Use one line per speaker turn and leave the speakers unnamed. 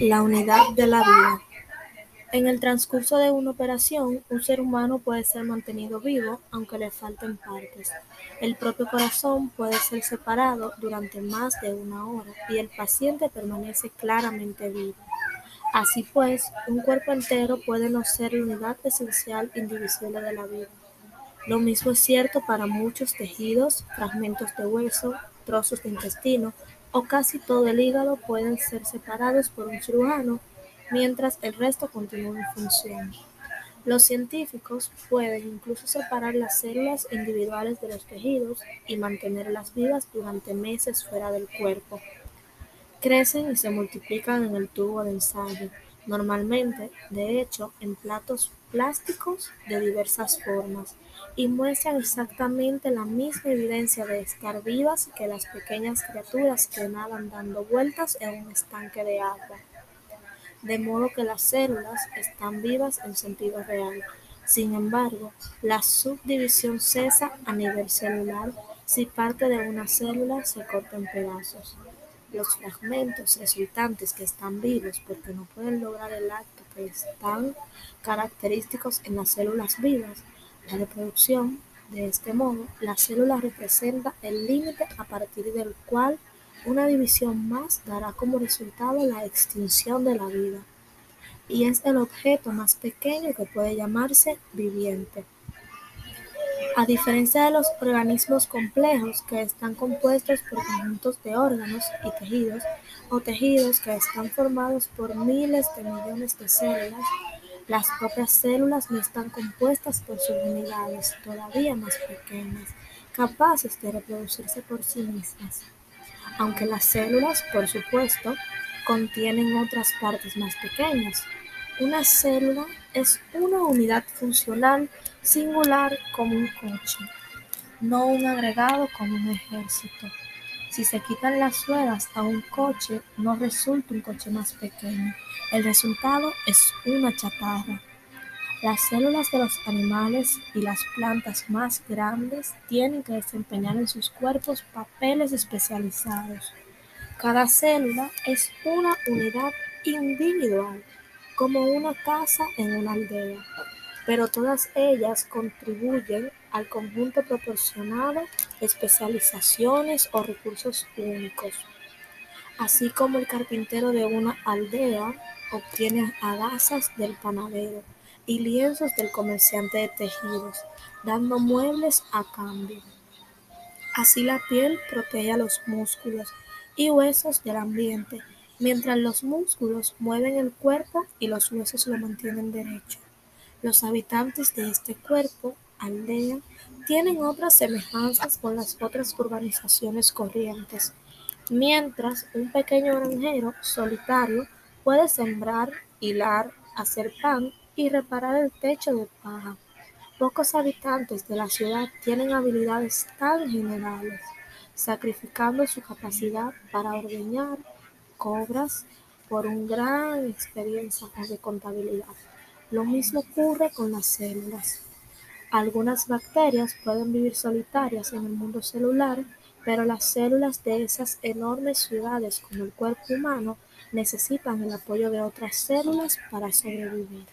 La unidad de la vida. En el transcurso de una operación, un ser humano puede ser mantenido vivo aunque le falten partes. El propio corazón puede ser separado durante más de una hora y el paciente permanece claramente vivo. Así pues, un cuerpo entero puede no ser la unidad esencial indivisible de la vida. Lo mismo es cierto para muchos tejidos, fragmentos de hueso, trozos de intestino o casi todo el hígado pueden ser separados por un cirujano, mientras el resto continúa en función. Los científicos pueden incluso separar las células individuales de los tejidos y mantenerlas vivas durante meses fuera del cuerpo. Crecen y se multiplican en el tubo de ensayo, normalmente, de hecho, en platos plásticos de diversas formas, y muestran exactamente la misma evidencia de estar vivas que las pequeñas criaturas que nadan dando vueltas en un estanque de agua. De modo que las células están vivas en sentido real. Sin embargo, la subdivisión cesa a nivel celular si parte de una célula se corta en pedazos. Los fragmentos resultantes que están vivos porque no pueden lograr el acto que están característicos en las células vivas, la reproducción. De este modo, la célula representa el límite a partir del cual una división más dará como resultado la extinción de la vida, y es el objeto más pequeño que puede llamarse viviente. A diferencia de los organismos complejos que están compuestos por conjuntos de órganos y tejidos, o tejidos que están formados por miles de millones de células, las propias células no están compuestas por subunidades todavía más pequeñas, capaces de reproducirse por sí mismas. Aunque las células, por supuesto, contienen otras partes más pequeñas, una célula es una unidad funcional singular como un coche, no un agregado como un ejército. Si se quitan las ruedas a un coche, no resulta un coche más pequeño. El resultado es una chatarra. Las células de los animales y las plantas más grandes tienen que desempeñar en sus cuerpos papeles especializados. Cada célula es una unidad individual como una casa en una aldea, pero todas ellas contribuyen al conjunto proporcionado especializaciones o recursos únicos. Así como el carpintero de una aldea obtiene agasas del panadero y lienzos del comerciante de tejidos, dando muebles a cambio. Así la piel protege a los músculos y huesos del ambiente mientras los músculos mueven el cuerpo y los huesos lo mantienen derecho. Los habitantes de este cuerpo, aldea, tienen otras semejanzas con las otras urbanizaciones corrientes, mientras un pequeño granjero solitario puede sembrar, hilar, hacer pan y reparar el techo de paja. Pocos habitantes de la ciudad tienen habilidades tan generales, sacrificando su capacidad para ordeñar, cobras por una gran experiencia de contabilidad. Lo mismo ocurre con las células. Algunas bacterias pueden vivir solitarias en el mundo celular, pero las células de esas enormes ciudades como el cuerpo humano necesitan el apoyo de otras células para sobrevivir.